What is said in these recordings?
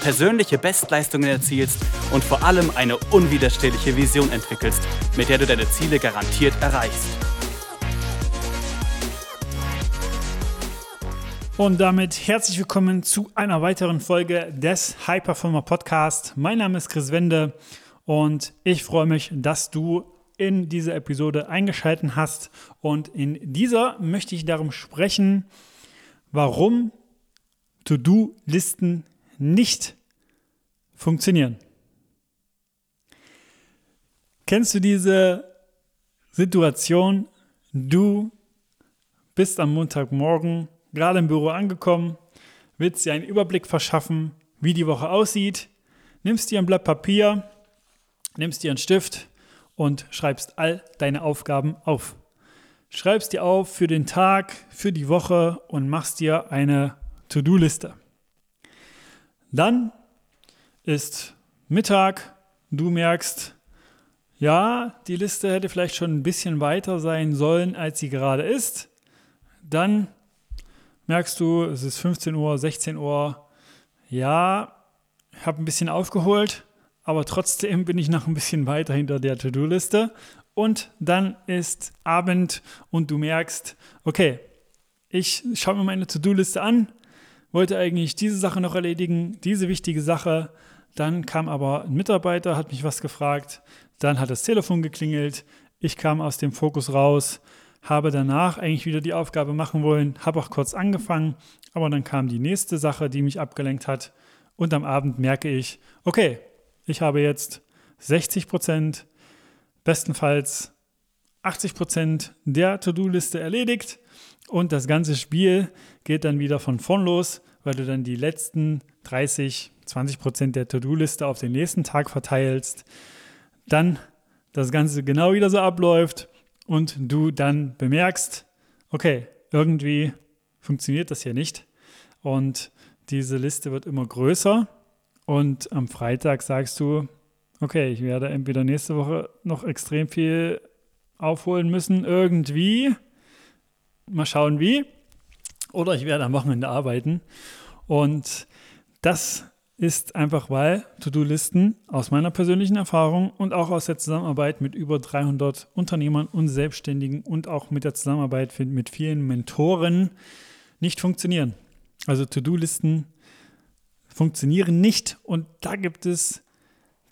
persönliche Bestleistungen erzielst und vor allem eine unwiderstehliche Vision entwickelst, mit der du deine Ziele garantiert erreichst. Und damit herzlich willkommen zu einer weiteren Folge des High Performer Podcast. Mein Name ist Chris Wende und ich freue mich, dass du in diese Episode eingeschaltet hast. Und in dieser möchte ich darum sprechen, warum To-Do-Listen nicht funktionieren. Kennst du diese Situation? Du bist am Montagmorgen gerade im Büro angekommen, willst dir einen Überblick verschaffen, wie die Woche aussieht, nimmst dir ein Blatt Papier, nimmst dir einen Stift und schreibst all deine Aufgaben auf. Schreibst dir auf für den Tag, für die Woche und machst dir eine To-Do-Liste. Dann ist Mittag, du merkst, ja, die Liste hätte vielleicht schon ein bisschen weiter sein sollen, als sie gerade ist. Dann merkst du, es ist 15 Uhr, 16 Uhr. Ja, ich habe ein bisschen aufgeholt, aber trotzdem bin ich noch ein bisschen weiter hinter der To-Do-Liste. Und dann ist Abend und du merkst, okay, ich schaue mir meine To-Do-Liste an, wollte eigentlich diese Sache noch erledigen, diese wichtige Sache, dann kam aber ein Mitarbeiter, hat mich was gefragt. Dann hat das Telefon geklingelt. Ich kam aus dem Fokus raus, habe danach eigentlich wieder die Aufgabe machen wollen, habe auch kurz angefangen, aber dann kam die nächste Sache, die mich abgelenkt hat. Und am Abend merke ich, okay, ich habe jetzt 60 Prozent, bestenfalls 80 Prozent der To-Do-Liste erledigt und das ganze Spiel geht dann wieder von vorn los, weil du dann die letzten 30, 20 Prozent der To-Do-Liste auf den nächsten Tag verteilst, dann das Ganze genau wieder so abläuft und du dann bemerkst, okay, irgendwie funktioniert das hier nicht. Und diese Liste wird immer größer und am Freitag sagst du, okay, ich werde entweder nächste Woche noch extrem viel aufholen müssen, irgendwie, mal schauen wie, oder ich werde am Wochenende arbeiten und das ist einfach, weil To-Do-Listen aus meiner persönlichen Erfahrung und auch aus der Zusammenarbeit mit über 300 Unternehmern und Selbstständigen und auch mit der Zusammenarbeit mit vielen Mentoren nicht funktionieren. Also To-Do-Listen funktionieren nicht und da gibt es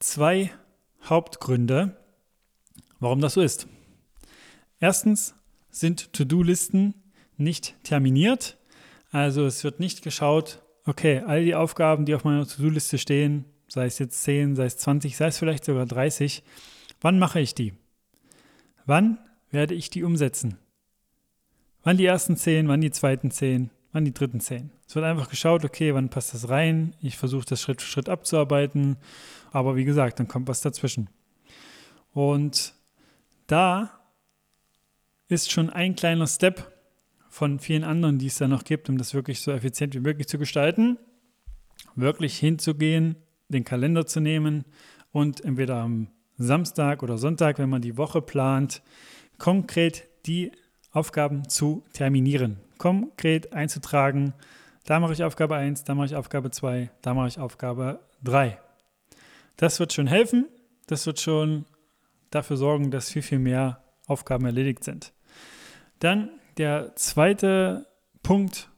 zwei Hauptgründe, warum das so ist. Erstens sind To-Do-Listen nicht terminiert, also es wird nicht geschaut, okay, all die Aufgaben, die auf meiner To-Do-Liste stehen, sei es jetzt 10, sei es 20, sei es vielleicht sogar 30, wann mache ich die? Wann werde ich die umsetzen? Wann die ersten 10, wann die zweiten 10, wann die dritten 10? Es wird einfach geschaut, okay, wann passt das rein? Ich versuche das Schritt für Schritt abzuarbeiten, aber wie gesagt, dann kommt was dazwischen. Und da ist schon ein kleiner Step, von vielen anderen, die es da noch gibt, um das wirklich so effizient wie möglich zu gestalten, wirklich hinzugehen, den Kalender zu nehmen und entweder am Samstag oder Sonntag, wenn man die Woche plant, konkret die Aufgaben zu terminieren, konkret einzutragen. Da mache ich Aufgabe 1, da mache ich Aufgabe 2, da mache ich Aufgabe 3. Das wird schon helfen, das wird schon dafür sorgen, dass viel, viel mehr Aufgaben erledigt sind. Dann der zweite Punkt,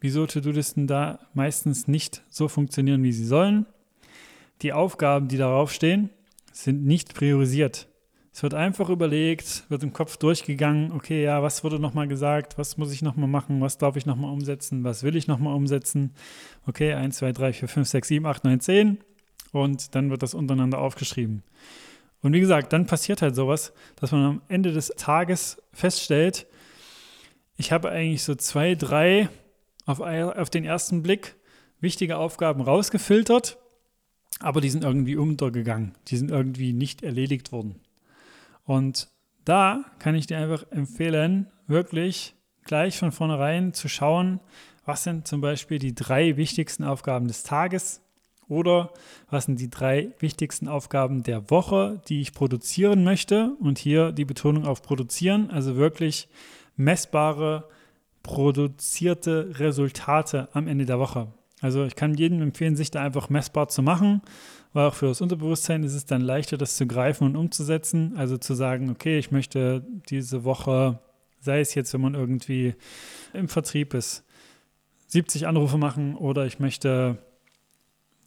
wieso To-Do-Listen da meistens nicht so funktionieren, wie sie sollen. Die Aufgaben, die darauf stehen, sind nicht priorisiert. Es wird einfach überlegt, wird im Kopf durchgegangen, okay, ja, was wurde nochmal gesagt, was muss ich nochmal machen, was darf ich nochmal umsetzen, was will ich nochmal umsetzen. Okay, 1, 2, 3, 4, 5, 6, 7, 8, 9, 10 und dann wird das untereinander aufgeschrieben. Und wie gesagt, dann passiert halt sowas, dass man am Ende des Tages feststellt, ich habe eigentlich so zwei, drei auf, auf den ersten Blick wichtige Aufgaben rausgefiltert, aber die sind irgendwie untergegangen. Die sind irgendwie nicht erledigt worden. Und da kann ich dir einfach empfehlen, wirklich gleich von vornherein zu schauen, was sind zum Beispiel die drei wichtigsten Aufgaben des Tages oder was sind die drei wichtigsten Aufgaben der Woche, die ich produzieren möchte. Und hier die Betonung auf produzieren, also wirklich messbare, produzierte Resultate am Ende der Woche. Also ich kann jedem empfehlen, sich da einfach messbar zu machen, weil auch für das Unterbewusstsein ist es dann leichter, das zu greifen und umzusetzen. Also zu sagen, okay, ich möchte diese Woche, sei es jetzt, wenn man irgendwie im Vertrieb ist, 70 Anrufe machen oder ich möchte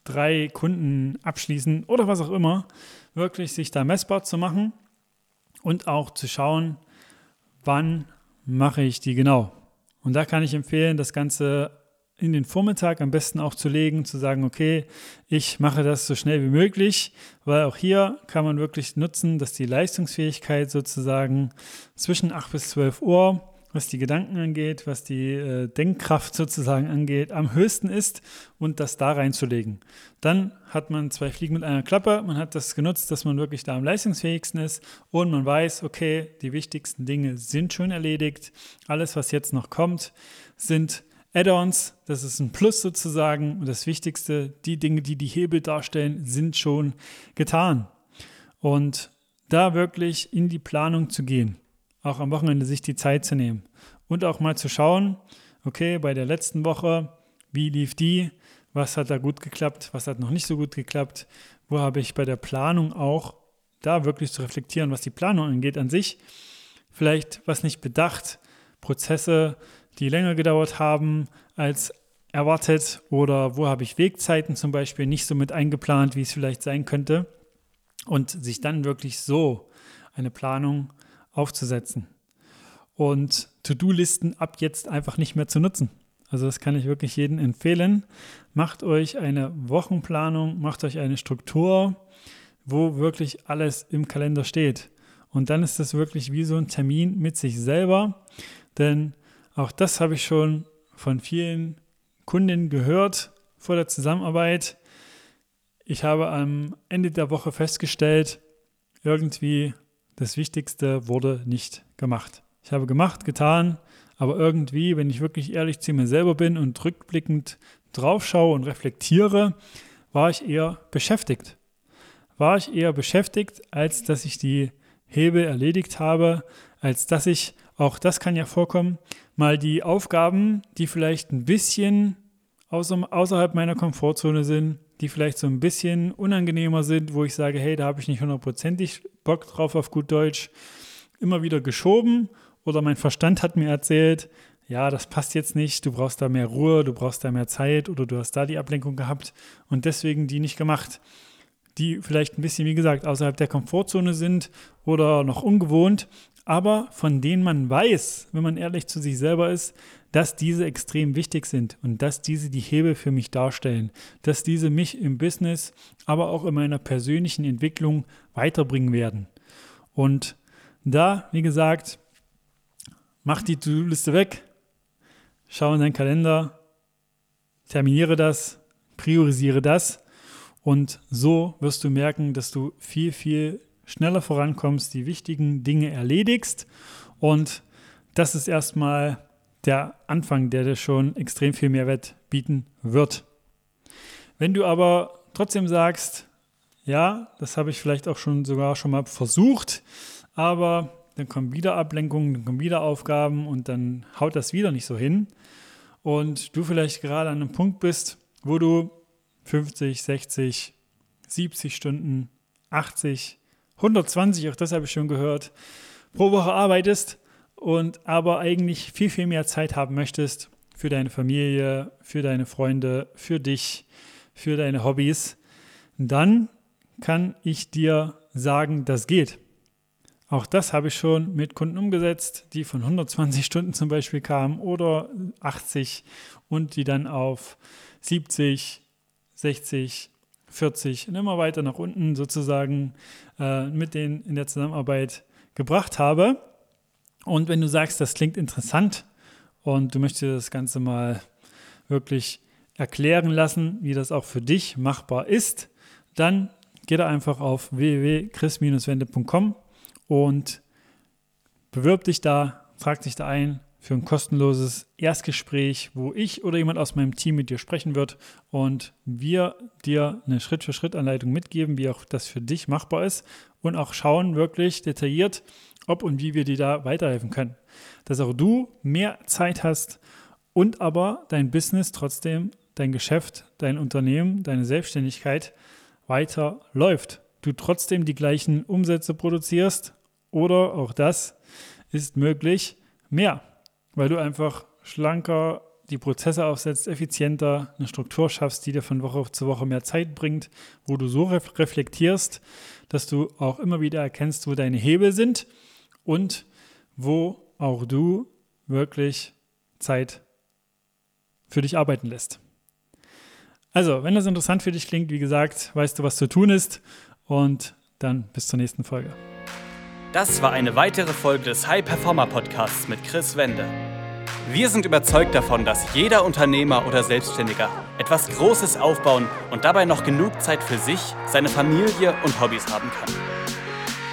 drei Kunden abschließen oder was auch immer, wirklich sich da messbar zu machen und auch zu schauen, wann mache ich die genau. Und da kann ich empfehlen, das Ganze in den Vormittag am besten auch zu legen, zu sagen, okay, ich mache das so schnell wie möglich, weil auch hier kann man wirklich nutzen, dass die Leistungsfähigkeit sozusagen zwischen 8 bis 12 Uhr was die Gedanken angeht, was die äh, Denkkraft sozusagen angeht, am höchsten ist und das da reinzulegen. Dann hat man zwei Fliegen mit einer Klappe, man hat das genutzt, dass man wirklich da am leistungsfähigsten ist und man weiß, okay, die wichtigsten Dinge sind schon erledigt. Alles, was jetzt noch kommt, sind Add-ons, das ist ein Plus sozusagen und das Wichtigste, die Dinge, die die Hebel darstellen, sind schon getan. Und da wirklich in die Planung zu gehen auch am Wochenende sich die Zeit zu nehmen und auch mal zu schauen, okay, bei der letzten Woche, wie lief die, was hat da gut geklappt, was hat noch nicht so gut geklappt, wo habe ich bei der Planung auch da wirklich zu reflektieren, was die Planung angeht an sich, vielleicht was nicht bedacht, Prozesse, die länger gedauert haben als erwartet oder wo habe ich Wegzeiten zum Beispiel nicht so mit eingeplant, wie es vielleicht sein könnte und sich dann wirklich so eine Planung aufzusetzen und To-Do-Listen ab jetzt einfach nicht mehr zu nutzen. Also das kann ich wirklich jedem empfehlen. Macht euch eine Wochenplanung, macht euch eine Struktur, wo wirklich alles im Kalender steht. Und dann ist das wirklich wie so ein Termin mit sich selber. Denn auch das habe ich schon von vielen Kunden gehört vor der Zusammenarbeit. Ich habe am Ende der Woche festgestellt, irgendwie das Wichtigste wurde nicht gemacht. Ich habe gemacht, getan, aber irgendwie, wenn ich wirklich ehrlich zu mir selber bin und rückblickend draufschaue und reflektiere, war ich eher beschäftigt. War ich eher beschäftigt, als dass ich die Hebel erledigt habe, als dass ich, auch das kann ja vorkommen, mal die Aufgaben, die vielleicht ein bisschen außerhalb meiner Komfortzone sind, die vielleicht so ein bisschen unangenehmer sind, wo ich sage, hey, da habe ich nicht hundertprozentig Bock drauf auf gut Deutsch, immer wieder geschoben. Oder mein Verstand hat mir erzählt, ja, das passt jetzt nicht, du brauchst da mehr Ruhe, du brauchst da mehr Zeit oder du hast da die Ablenkung gehabt und deswegen die nicht gemacht, die vielleicht ein bisschen, wie gesagt, außerhalb der Komfortzone sind oder noch ungewohnt, aber von denen man weiß, wenn man ehrlich zu sich selber ist, dass diese extrem wichtig sind und dass diese die Hebel für mich darstellen, dass diese mich im Business, aber auch in meiner persönlichen Entwicklung weiterbringen werden. Und da, wie gesagt, mach die To-Do-Liste weg, schau in deinen Kalender, terminiere das, priorisiere das und so wirst du merken, dass du viel, viel schneller vorankommst, die wichtigen Dinge erledigst und das ist erstmal der Anfang, der dir schon extrem viel Mehrwert bieten wird. Wenn du aber trotzdem sagst, ja, das habe ich vielleicht auch schon sogar schon mal versucht, aber dann kommen wieder Ablenkungen, dann kommen wieder Aufgaben und dann haut das wieder nicht so hin. Und du vielleicht gerade an einem Punkt bist, wo du 50, 60, 70 Stunden, 80, 120, auch das habe ich schon gehört, pro Woche arbeitest und aber eigentlich viel, viel mehr Zeit haben möchtest für deine Familie, für deine Freunde, für dich, für deine Hobbys, dann kann ich dir sagen, das geht. Auch das habe ich schon mit Kunden umgesetzt, die von 120 Stunden zum Beispiel kamen oder 80 und die dann auf 70, 60, 40 und immer weiter nach unten sozusagen äh, mit denen in der Zusammenarbeit gebracht habe. Und wenn du sagst, das klingt interessant und du möchtest das Ganze mal wirklich erklären lassen, wie das auch für dich machbar ist, dann geh da einfach auf www.chris-wende.com und Bewirb dich da, trag dich da ein für ein kostenloses Erstgespräch, wo ich oder jemand aus meinem Team mit dir sprechen wird und wir dir eine Schritt-für-Schritt-Anleitung mitgeben, wie auch das für dich machbar ist und auch schauen wirklich detailliert, ob und wie wir dir da weiterhelfen können. Dass auch du mehr Zeit hast und aber dein Business trotzdem, dein Geschäft, dein Unternehmen, deine Selbstständigkeit weiter läuft. Du trotzdem die gleichen Umsätze produzierst oder auch das ist möglich mehr, weil du einfach schlanker die Prozesse aufsetzt, effizienter eine Struktur schaffst, die dir von Woche zu Woche mehr Zeit bringt, wo du so reflektierst, dass du auch immer wieder erkennst, wo deine Hebel sind und wo auch du wirklich Zeit für dich arbeiten lässt. Also, wenn das interessant für dich klingt, wie gesagt, weißt du, was zu tun ist und dann bis zur nächsten Folge. Das war eine weitere Folge des High Performer Podcasts mit Chris Wende. Wir sind überzeugt davon, dass jeder Unternehmer oder Selbstständiger etwas Großes aufbauen und dabei noch genug Zeit für sich, seine Familie und Hobbys haben kann.